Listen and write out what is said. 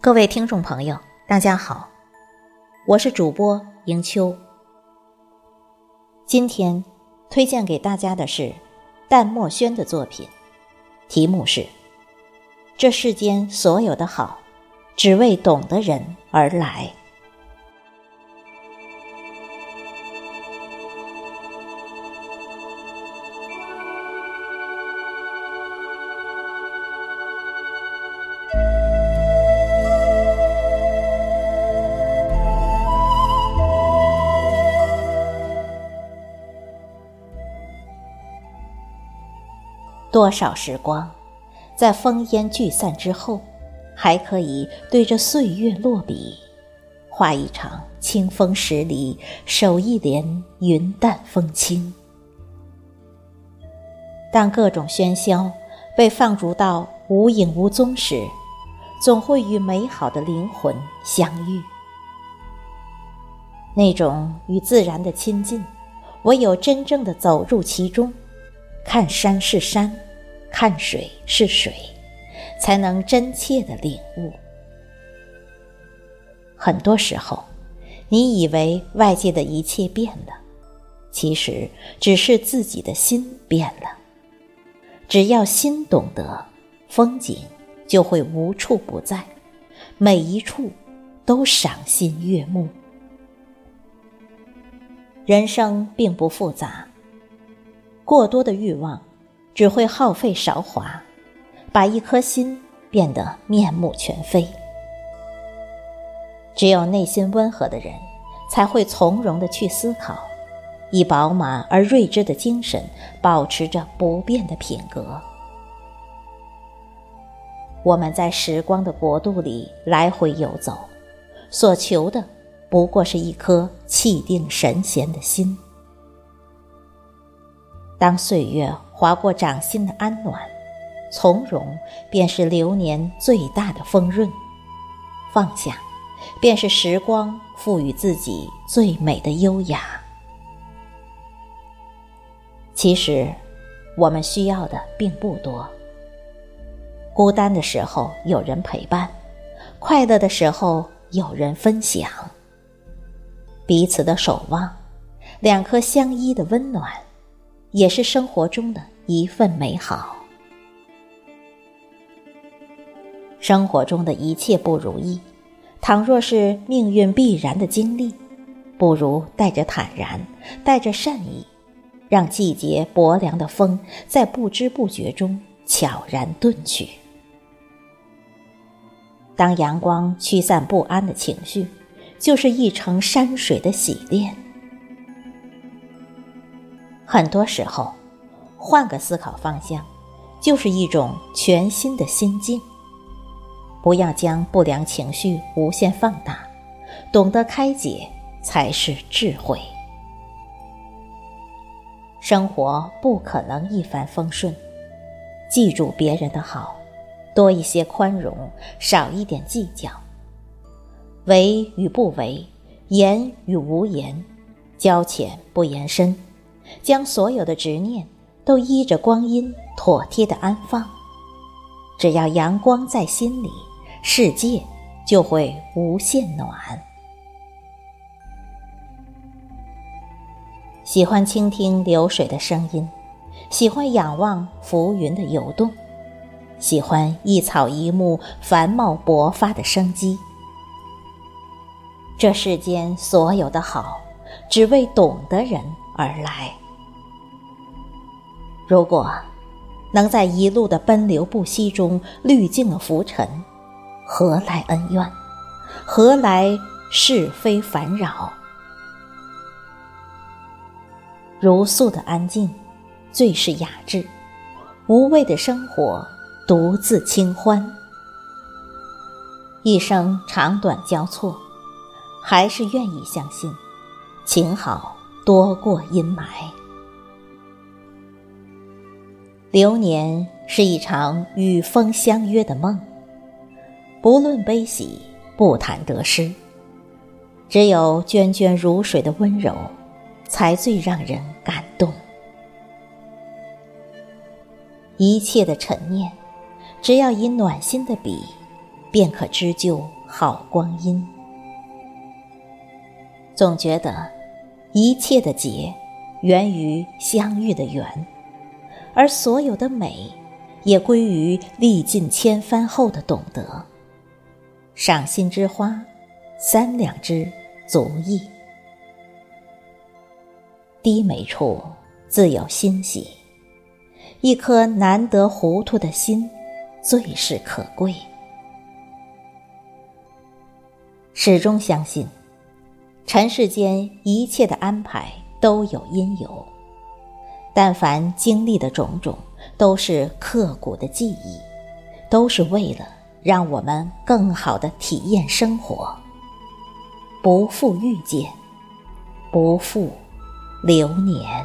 各位听众朋友，大家好，我是主播迎秋。今天推荐给大家的是淡墨轩的作品，题目是《这世间所有的好，只为懂的人而来》。多少时光，在烽烟聚散之后，还可以对着岁月落笔，画一场清风十里，守一帘云淡风轻。当各种喧嚣被放逐到无影无踪时，总会与美好的灵魂相遇。那种与自然的亲近，唯有真正的走入其中。看山是山，看水是水，才能真切的领悟。很多时候，你以为外界的一切变了，其实只是自己的心变了。只要心懂得，风景就会无处不在，每一处都赏心悦目。人生并不复杂。过多的欲望，只会耗费韶华，把一颗心变得面目全非。只有内心温和的人，才会从容的去思考，以饱满而睿智的精神，保持着不变的品格。我们在时光的国度里来回游走，所求的不过是一颗气定神闲的心。当岁月划过掌心的安暖，从容便是流年最大的丰润；放下，便是时光赋予自己最美的优雅。其实，我们需要的并不多。孤单的时候有人陪伴，快乐的时候有人分享，彼此的守望，两颗相依的温暖。也是生活中的一份美好。生活中的一切不如意，倘若是命运必然的经历，不如带着坦然，带着善意，让季节薄凉的风在不知不觉中悄然遁去。当阳光驱散不安的情绪，就是一程山水的洗练。很多时候，换个思考方向，就是一种全新的心境。不要将不良情绪无限放大，懂得开解才是智慧。生活不可能一帆风顺，记住别人的好，多一些宽容，少一点计较。为与不为，言与无言，交浅不言深。将所有的执念都依着光阴妥帖的安放，只要阳光在心里，世界就会无限暖。喜欢倾听流水的声音，喜欢仰望浮云的游动，喜欢一草一木繁茂勃发的生机。这世间所有的好，只为懂的人而来。如果能在一路的奔流不息中滤尽了浮尘，何来恩怨？何来是非烦扰？如素的安静，最是雅致；无畏的生活，独自清欢。一生长短交错，还是愿意相信，情好多过阴霾。流年是一场与风相约的梦，不论悲喜，不谈得失，只有涓涓如水的温柔，才最让人感动。一切的陈念，只要以暖心的笔，便可织就好光阴。总觉得，一切的结，源于相遇的缘，而所有的美，也归于历尽千帆后的懂得。赏心之花，三两枝。足矣。低眉处自有欣喜，一颗难得糊涂的心，最是可贵。始终相信，尘世间一切的安排都有因由，但凡经历的种种，都是刻骨的记忆，都是为了让我们更好的体验生活。不负遇见，不负流年。